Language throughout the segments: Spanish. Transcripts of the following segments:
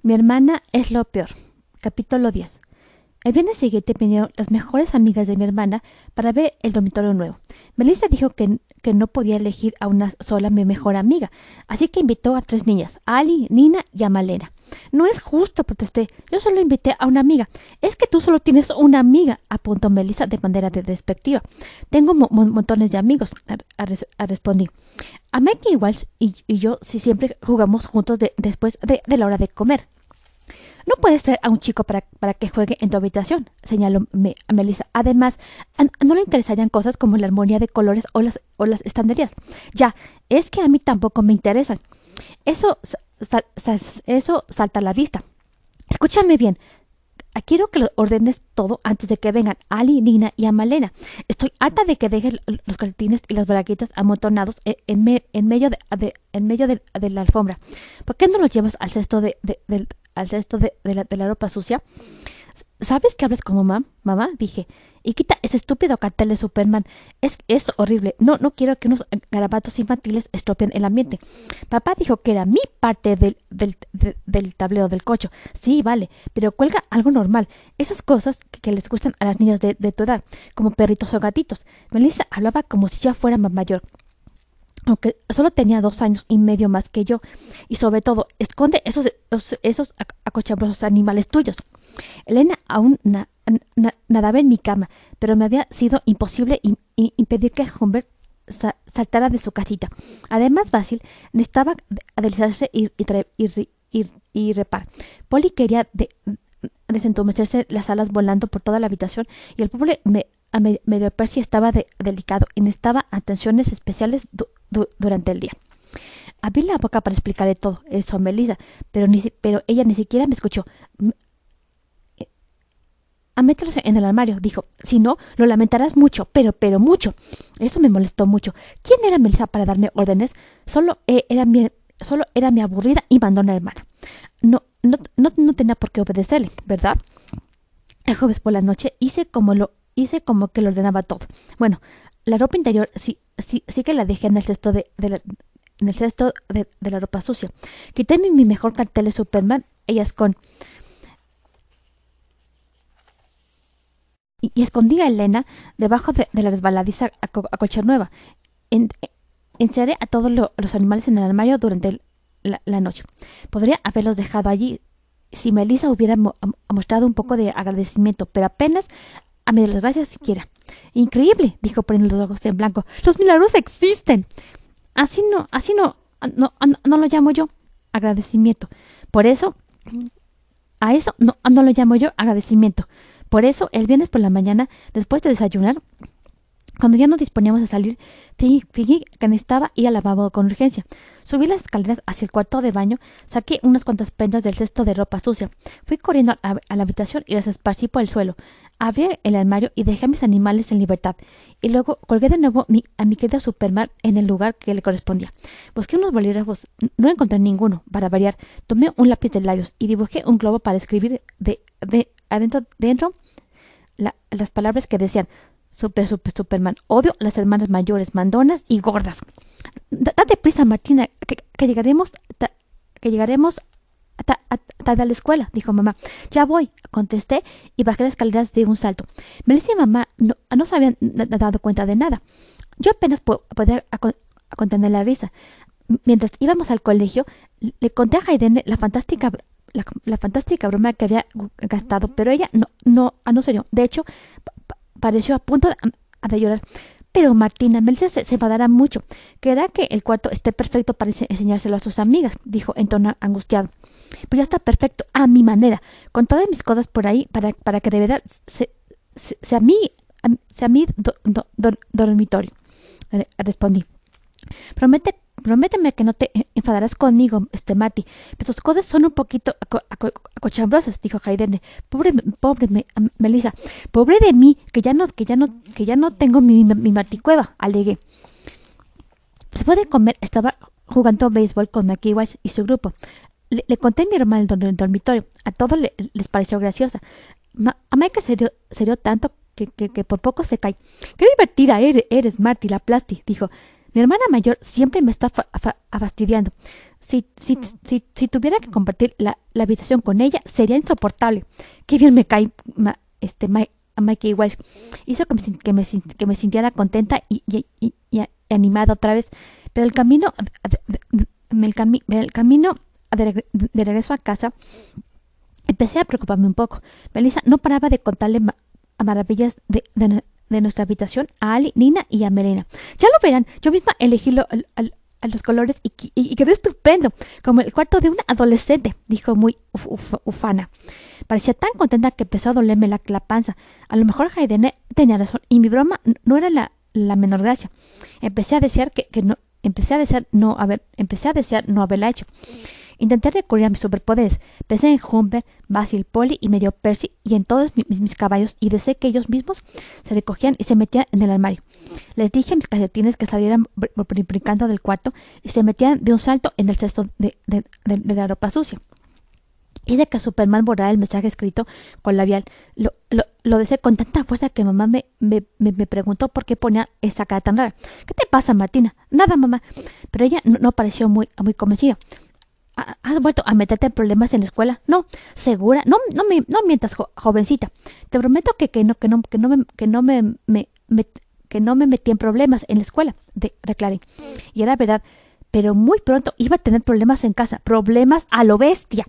Mi hermana es lo peor. Capítulo 10. El viernes siguiente vinieron las mejores amigas de mi hermana para ver el dormitorio nuevo. Melissa dijo que, que no podía elegir a una sola mi mejor amiga, así que invitó a tres niñas, a Ali, Nina y a Malena. No es justo, protesté. Yo solo invité a una amiga. Es que tú solo tienes una amiga, apuntó Melissa de manera despectiva. Tengo montones de amigos, respondí. A Maggie Walsh y, yo si siempre jugamos juntos después de, la hora de comer. No puedes traer a un chico para, para que juegue en tu habitación, señaló a Melissa. Además, no le interesarían cosas como la armonía de colores o las, o las estanterías. Ya, es que a mí tampoco me interesan. Eso eso salta a la vista. Escúchame bien. Quiero que lo ordenes todo antes de que vengan Ali, Nina y Amalena. Estoy harta de que dejes los calcetines y las braguitas amontonados en, medio, de, en medio de, la alfombra. ¿Por qué no los llevas al cesto de, al cesto de, la, de la ropa sucia? ¿Sabes que hablas como mamá? Mamá, dije y quita ese estúpido cartel de Superman. Es, es horrible. No, no quiero que unos garabatos infantiles estropeen el ambiente. Papá dijo que era mi parte del, del, del tablero del coche. Sí, vale, pero cuelga algo normal. Esas cosas que, les gustan a las niñas de, de, tu edad, como perritos o gatitos. Melissa hablaba como si ya fuera mayor aunque solo tenía dos años y medio más que yo, y sobre todo, esconde esos, esos, acochambrosos animales tuyos. Elena aún nadaba en mi cama, pero me había sido imposible impedir que Humbert saltara de su casita. Además, Basil necesitaba deslizarse y, y, repar. Polly quería de, desentumecerse las alas volando por toda la habitación y el pobre me, medio Percy estaba delicado y necesitaba atenciones especiales durante el día. Abrí la boca para explicarle todo eso a Melissa, pero, ni, pero ella ni siquiera me escuchó a meterse en el armario. Dijo, si no, lo lamentarás mucho, pero, pero mucho. Eso me molestó mucho. ¿Quién era Melissa para darme órdenes? Solo eh, era mi, solo era mi aburrida y mandona hermana. No, no, no, tenía por qué obedecerle, ¿verdad? El jueves por la noche hice como lo hice como que lo ordenaba todo. Bueno, la ropa interior sí, sí, sí que la dejé en el cesto de, la, en el cesto de, la ropa sucia. Quité mi, mejor cartel de Superman, con y, escondí a Elena debajo de, la resbaladiza a, coche nueva. encerré a todos los animales en el armario durante la, noche. Podría haberlos dejado allí si Melissa hubiera mostrado un poco de agradecimiento, pero apenas a mi gracias siquiera. Increíble, dijo poniendo los ojos en blanco. Los milagros existen. Así no, así no, no, no, lo llamo yo agradecimiento. Por eso, a eso no, no lo llamo yo agradecimiento. Por eso, el viernes por la mañana, después de desayunar, cuando ya nos disponíamos a salir, fingí que necesitaba ir al lavabo con urgencia. Subí las escaleras hacia el cuarto de baño, saqué unas cuantas prendas del cesto de ropa sucia. Fui corriendo a, la habitación y las esparcí por el suelo. Abrí el armario y dejé a mis animales en libertad. Y luego colgué de nuevo a mi querida Superman en el lugar que le correspondía. Busqué unos bolígrafos, no encontré ninguno. Para variar, tomé un lápiz de labios y dibujé un globo para escribir de, de adentro dentro las palabras que decían Super, super, Superman. Odio las hermanas mayores, mandonas y gordas. date prisa, Martina, que, llegaremos, que llegaremos tarde a la escuela, dijo mamá. Ya voy, contesté y bajé las escaleras de un salto. Melissa y mamá no, no se habían dado cuenta de nada. Yo apenas podía contener la risa. Mientras íbamos al colegio, le conté a Hayden la fantástica la, fantástica broma que había gastado, pero ella no, no, ah, no yo. De hecho, pareció a punto de, llorar. Pero Martina, Melissa se, se mucho. Querrá que el cuarto esté perfecto para enseñárselo a sus amigas, dijo en tono angustiado. Pues ya está perfecto, a mi manera, con todas mis cosas por ahí, para, para que de verdad sea mi, sea mi dormitorio. Respondí. Promete Prométeme que no te enfadarás conmigo, este Marty, pero tus cosas son un poquito acochambrosas, dijo Hayden. Pobre, pobre Melissa, pobre de mí, que ya no, que ya no, que ya no tengo mi, mi, cueva, alegué. Después de comer, estaba jugando béisbol con McKeewash y su grupo. Le, conté a mi hermano en el dormitorio. A todos les pareció graciosa. a Mike se dio, tanto que, que, por poco se cae. ¡Qué divertida eres, eres Marty, la plasti! dijo. Mi hermana mayor siempre me está fastidiando. si, si, si, si tuviera que compartir la, la, habitación con ella, sería insoportable. Qué bien me cae este, Mikey Welsh. Hizo que me, que me, que me sintiera contenta y, y, y, y, animada otra vez. Pero el camino, el, cami, el camino de, de, regreso a casa, empecé a preocuparme un poco. Melissa no paraba de contarle a maravillas de, de, de, nuestra habitación a Ali, Nina y a Melena. Ya lo verán, yo misma elegí los colores y, y, quedó estupendo, como el cuarto de una adolescente, dijo muy ufana. Parecía tan contenta que empezó a dolerme la, la panza. A lo mejor Haydene tenía razón y mi broma no era la, la menor gracia. Empecé a desear que, que, no, empecé a desear no haber, empecé a desear no haberla hecho. Intenté recurrir a mis superpoderes. Pensé en Humber, Basil, Polly y medio Percy y en todos mis, caballos y deseé que ellos mismos se recogían y se metían en el armario. Les dije a mis calcetines que salieran brincando del cuarto y se metían de un salto en el cesto de, la ropa sucia. Hice que Superman borrara el mensaje escrito con labial. Lo, lo, deseé con tanta fuerza que mamá me, me, me, me, preguntó por qué ponía esa cara tan rara. ¿Qué te pasa, Martina? Nada, mamá. Pero ella no, no pareció muy, muy convencida. ¿Has vuelto a meterte en problemas en la escuela? No, segura. No, no, me, no mientas, jo, jovencita. Te prometo que, que no, que no, que no me, que no me, que no me metí en problemas en la escuela, de, declaré. Y era verdad, pero muy pronto iba a tener problemas en casa, problemas a lo bestia.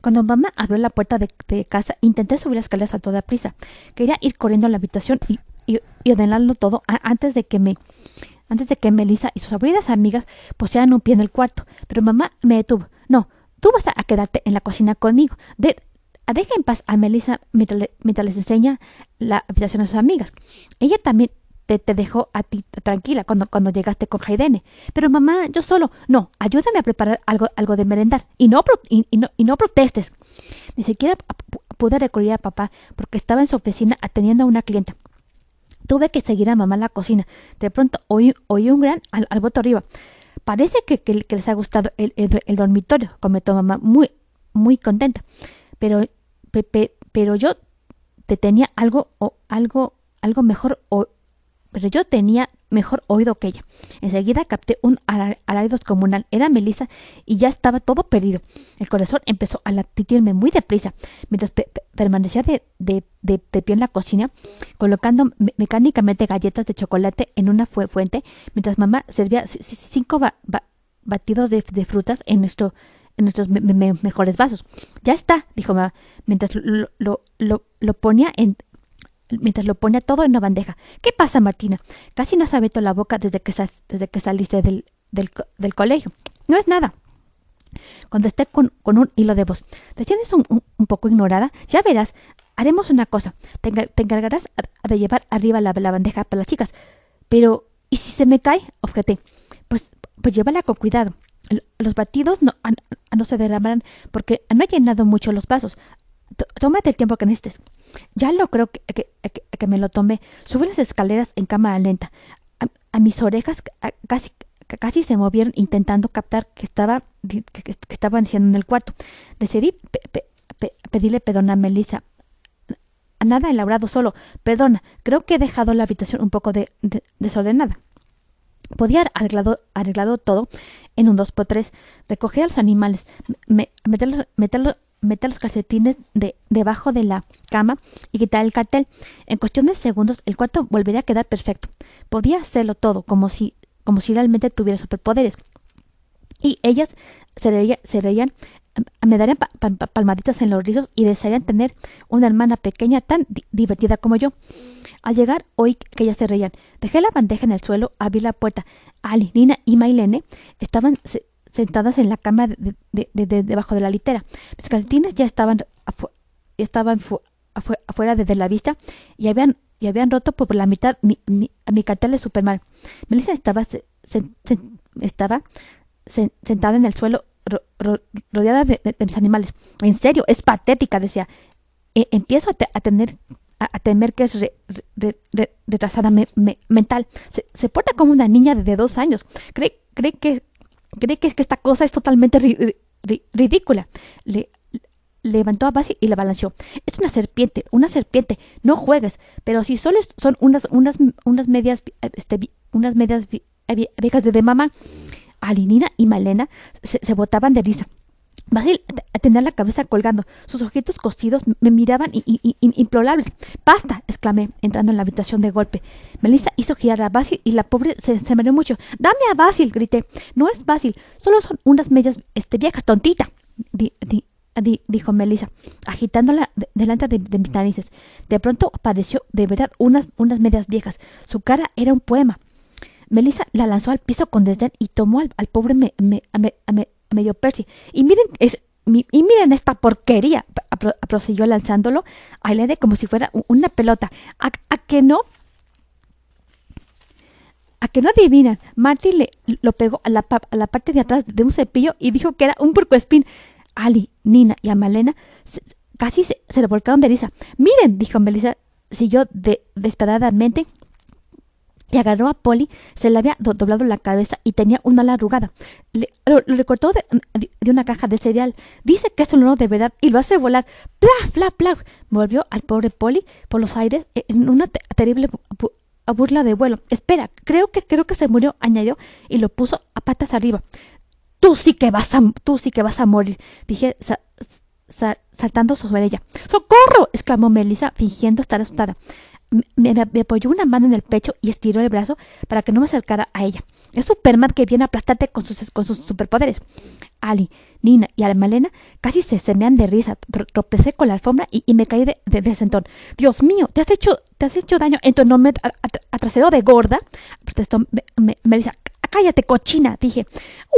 Cuando mamá abrió la puerta de, casa, intenté subir las escaleras a toda prisa. Quería ir corriendo a la habitación y, y, y ordenarlo todo antes de que me antes de que Melissa y sus aburridas amigas pusieran un pie en el cuarto. Pero mamá me detuvo. Tú vas a quedarte en la cocina conmigo. De, deja en paz a Melissa mientras, les enseña la habitación a sus amigas. Ella también te, te dejó a ti tranquila cuando, cuando llegaste con Haidene. Pero mamá, yo solo. No, ayúdame a preparar algo, algo de merendar. Y no, y, y no, y no protestes. Ni siquiera pude recurrir a papá porque estaba en su oficina atendiendo a una clienta. Tuve que seguir a mamá a la cocina. De pronto oí, oí un gran al, alboroto arriba. Parece que, que, que, les ha gustado el, el, el, dormitorio, comentó mamá, muy, muy contenta. Pero, pe, pero yo te tenía algo, o, algo, algo mejor, o, pero yo tenía mejor oído que ella. Enseguida capté un alarido comunal. Era Melissa y ya estaba todo perdido. El corazón empezó a latitirme muy deprisa, mientras pe permanecía de, de, de, pie en la cocina, colocando mecánicamente galletas de chocolate en una fu fuente, mientras mamá servía cinco ba ba batidos de, frutas en nuestro en nuestros me me mejores vasos. Ya está, dijo mamá, mientras lo, lo, lo, lo ponía en, mientras lo ponía todo en una bandeja. ¿Qué pasa, Martina? Casi no has abierto la boca desde que, desde que saliste del, del, colegio. No es nada. Contesté con, con un hilo de voz. ¿Te sientes un, un, poco ignorada? Ya verás. Haremos una cosa. Te, te encargarás de llevar arriba la, la, bandeja para las chicas. Pero, ¿y si se me cae? Objeté. Pues, pues llévala con cuidado. Los batidos no, no se derramarán porque no he llenado mucho los vasos. T tómate el tiempo que necesites. Ya lo creo que, que, que, que, me lo tomé. Subí las escaleras en cámara lenta. A, mis orejas casi, casi se movieron intentando captar que estaba que, en el cuarto. Decidí pe, pe, pe, pedirle perdón a Melissa. Nada elaborado solo. Perdona, creo que he dejado la habitación un poco de, de, desordenada. Podía arreglado, arreglado todo en un 2x3, recoger a los animales, me, meterlos, meterlos meter los calcetines de, debajo de la cama y quitar el cartel. En cuestión de segundos el cuarto volvería a quedar perfecto. Podía hacerlo todo, como si, como si realmente tuviera superpoderes. Y ellas se, se reían, me darían pa, pa, palmaditas en los rizos y desearían tener una hermana pequeña tan di divertida como yo. Al llegar oí que ellas se reían. Dejé la bandeja en el suelo, abrí la puerta. Ali, Nina y Mailene estaban sentadas en la cama de, de, de, debajo de la litera. Mis calcetines ya estaban, estaban afu afuera de, la vista y habían, y habían roto por la mitad mi, mi, cartel de Superman. Melissa estaba, se, se, se, estaba sentada en el suelo ro, ro, rodeada de, mis animales. En serio, es patética, decía. E empiezo a, a tener a, temer que es re, re, re, retrasada me, me, mental. Se, porta como una niña de, dos años. Cree, cree que cree que, esta cosa es totalmente ri, ri, ridícula. Le, levantó a Basi y la balanceó. Es una serpiente, una serpiente. No juegues. Pero si solo son unas, unas, unas medias, este, unas medias viejas de, de mamá, Alinina y Malena se, se botaban de risa. Basil tenía la cabeza colgando. Sus ojitos cosidos me miraban implorables. ¡Basta! exclamé, entrando en la habitación de golpe. Melissa hizo girar a Basil y la pobre se, se mucho. ¡Dame a Basil! grité. No es Basil, solo son unas medias este, viejas, tontita. dijo Melissa, agitándola delante de, mis narices. De pronto apareció de verdad unas, unas medias viejas. Su cara era un poema. Melissa la lanzó al piso con desdén y tomó al, pobre me, me, medio Percy. Y miren, es, y miren esta porquería, prosiguió lanzándolo al aire como si fuera una pelota. ¿A, que no? ¿A que no adivinan? Marty le lo pegó a la, a la, parte de atrás de un cepillo y dijo que era un puercoespín. Ali, Nina y Amalena casi se, se revolcaron de risa. Miren, dijo Melissa, siguió de, y agarró a Polly, se le había doblado la cabeza y tenía una ala arrugada. Le, lo, recortó de, una caja de cereal. Dice que es un oro de verdad y lo hace volar. ¡Pla, pla, pla! Volvió al pobre Polly por los aires en una terrible burla de vuelo. Espera, creo que creo que se murió, añadió y lo puso a patas arriba. Tú sí que vas a, tú sí que vas a morir, dije saltando sobre ella. ¡Socorro! exclamó Melissa, fingiendo estar asustada me, apoyó una mano en el pecho y estiró el brazo para que no me acercara a ella. Es Superman que viene a aplastarte con sus, con sus superpoderes. Ali, Nina y Almalena casi se semean de risa. Tropecé con la alfombra y, me caí de, de, sentón. Dios mío, ¿te has hecho, te has hecho daño en tu enorme trasero de gorda? Protestó Melissa. Cállate, cochina, dije.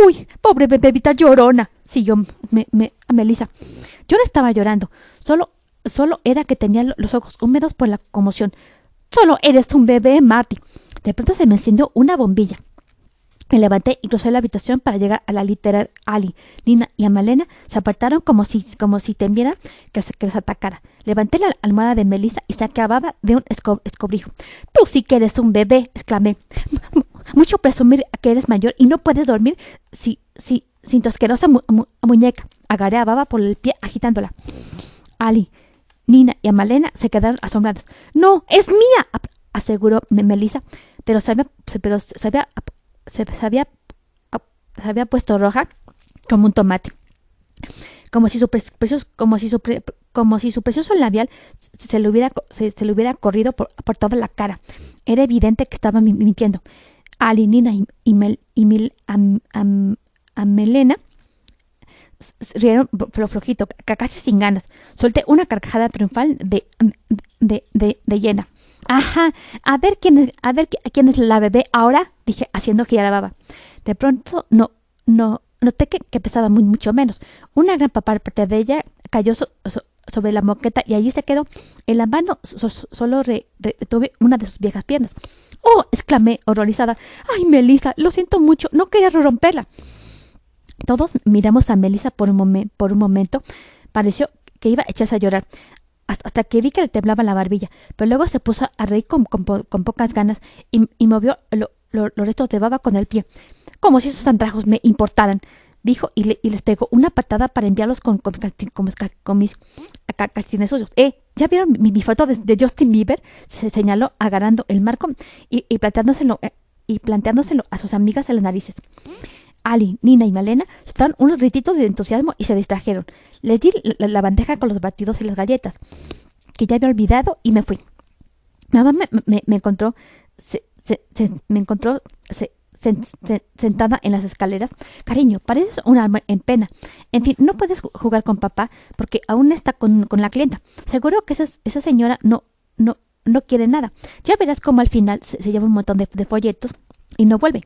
Uy, pobre bebita llorona, siguió me, me, Melissa. Yo no estaba llorando, solo Solo era que tenía los ojos húmedos por la conmoción. Solo eres un bebé, Marty. De pronto se me encendió una bombilla. Me levanté y crucé la habitación para llegar a la litera Ali. Nina y Amalena se apartaron como si, como si temieran que, les atacara. Levanté la almohada de Melissa y se acababa de un escobrijo. Tú sí que eres un bebé, exclamé. Mucho presumir que eres mayor y no puedes dormir si, si, sin tu asquerosa muñeca. Agarré a Baba por el pie agitándola. Ali, Nina y Amalena se quedaron asombradas. ¡No! ¡Es mía! aseguró Melissa, pero se había, pero se había, se, había, se había puesto roja como un tomate. Como si su precioso, como si su, precioso labial se le hubiera, se, le hubiera corrido por, toda la cara. Era evidente que estaba mintiendo. Ali, Nina y, y, Amelena rieron flojito, casi sin ganas. Solté una carcajada triunfal de, de, de, de llena. Ajá, a ver quién es, a ver quién es la bebé ahora, dije haciendo girar la baba. De pronto no, no, noté que, que pesaba muy, mucho menos. Una gran parte de ella cayó sobre la moqueta y allí se quedó. En la mano solo retuve una de sus viejas piernas. ¡Oh! exclamé, horrorizada. ¡Ay, Melissa! Lo siento mucho, no quería romperla. Todos miramos a Melissa por un, por un momento. Pareció que iba a echarse a llorar, hasta que vi que le temblaba la barbilla, pero luego se puso a reír con, pocas ganas y, movió los restos de baba con el pie, como si esos andrajos me importaran, dijo y, les pegó una patada para enviarlos con, con, mis calcines suyos. ¡Eh! ¿Ya vieron mi, foto de, Justin Bieber? Se señaló agarrando el marco y, y planteándoselo, eh, y planteándoselo a sus amigas en las narices. Ali, Nina y Malena soltaron unos grititos de entusiasmo y se distrajeron. Les di la, bandeja con los batidos y las galletas, que ya había olvidado, y me fui. Mamá me, encontró, me sentada en las escaleras. Cariño, pareces un alma en pena. En fin, no puedes jugar con papá porque aún está con, la clienta. Seguro que esa, esa señora no, no, quiere nada. Ya verás cómo al final se, lleva un montón de folletos y no vuelve.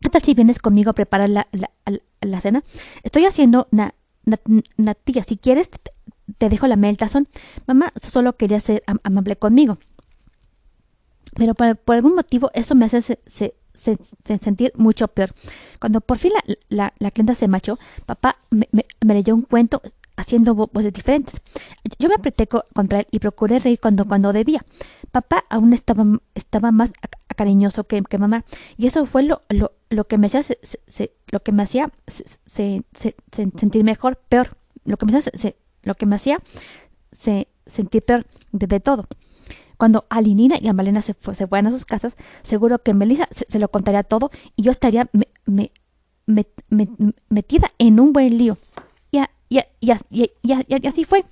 ¿Qué si vienes conmigo a preparar la, la, cena? Estoy haciendo una, tía. Si quieres, te, dejo la meltazón. Mamá solo quería ser amable conmigo. Pero por, algún motivo eso me hace se, sentir mucho peor. Cuando por fin la, la, clienta se marchó, papá me, leyó un cuento haciendo voces diferentes. Yo me apreté contra él y procuré reír cuando, cuando debía. Papá aún estaba, estaba más cariñoso que, que mamá y eso fue lo, lo, lo que me hacía lo que me hacía sentir mejor, peor, lo que me hacía lo que me hacía sentir peor de, todo. Cuando Alinina y Amalena se, se fueran a sus casas, seguro que Melissa se, lo contaría todo y yo estaría me, metida en un buen lío. Y, y, así fue.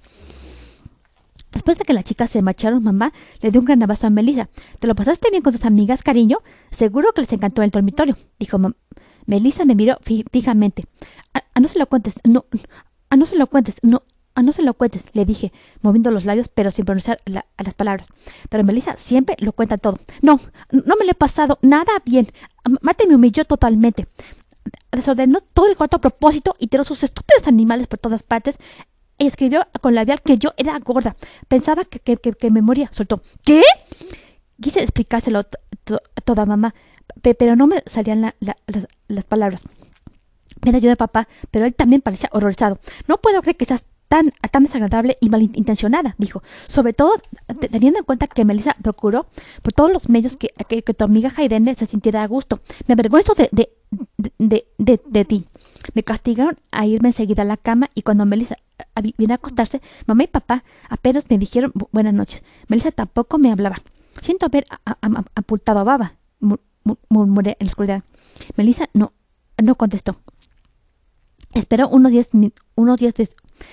Después de que las chicas se marcharon, mamá le dio un gran abrazo a Melissa. ¿Te lo pasaste bien con tus amigas, cariño? Seguro que les encantó el dormitorio, dijo Melissa me miró fijamente. A, no se lo cuentes, no, a no se lo cuentes, no, a no se lo cuentes, le dije, moviendo los labios, pero sin pronunciar las palabras. Pero Melissa siempre lo cuenta todo. No, no me lo he pasado nada bien. Marte me humilló totalmente. Desordenó todo el cuarto a propósito y tiró sus estúpidos animales por todas partes escribió con labial que yo era gorda. Pensaba que, que, que, me moría. Soltó. ¿Qué? Quise explicárselo a toda mamá, pero no me salían las, las, palabras. Me ayuda papá, pero él también parecía horrorizado. No puedo creer que seas tan, tan desagradable y malintencionada, dijo. Sobre todo teniendo en cuenta que Melissa procuró por todos los medios que, que, tu amiga Jaidene se sintiera a gusto. Me avergüenzo de, de, de, de, de ti. Me castigaron a irme enseguida a la cama y cuando Melissa vine a acostarse, mamá y papá apenas me dijeron buenas noches. Melissa tampoco me hablaba. Siento haber apuntado a Baba, murmuré en la oscuridad. Melissa no, no contestó. Esperó unos diez, unos diez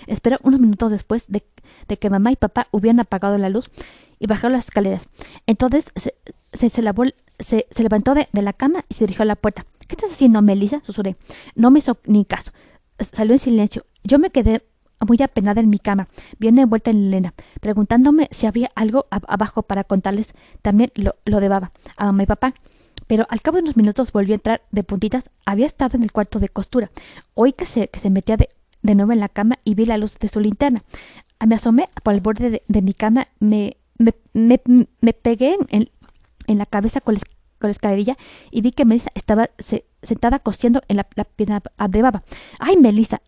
esperó unos minutos después de, que mamá y papá hubieran apagado la luz y bajaron las escaleras. Entonces se, se levantó de, de, la cama y se dirigió a la puerta. ¿Qué estás haciendo, Melissa? susurré. No me hizo ni caso. Salió en silencio. Yo me quedé muy apenada en mi cama, bien envuelta en Elena, preguntándome si había algo abajo para contarles también lo, lo de Baba, a mamá y papá. Pero al cabo de unos minutos volvió a entrar de puntitas. Había estado en el cuarto de costura. Oí que se, que se metía de, de nuevo en la cama y vi la luz de su linterna. Me asomé por el borde de, mi cama, me, me, me, pegué en, en, la cabeza con la, escalerilla y vi que Melissa estaba sentada cosiendo en la, la pierna de Baba. ¡Ay, Melissa!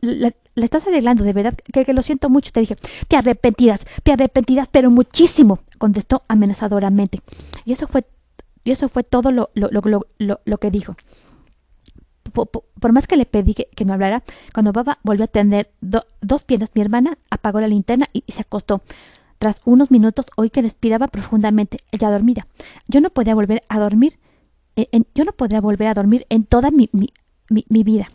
la, estás arreglando, de verdad, que, lo siento mucho. Te dije, te arrepentirás, te arrepentirás, pero muchísimo, contestó amenazadoramente. Y eso fue, y eso fue todo lo, lo, lo, lo que dijo. Por, más que le pedí que, me hablara, cuando Baba volvió a tener dos piernas, mi hermana apagó la linterna y, se acostó. Tras unos minutos oí que respiraba profundamente, ella dormida. Yo no podía volver a dormir, yo no podía volver a dormir en toda mi, mi, mi vida.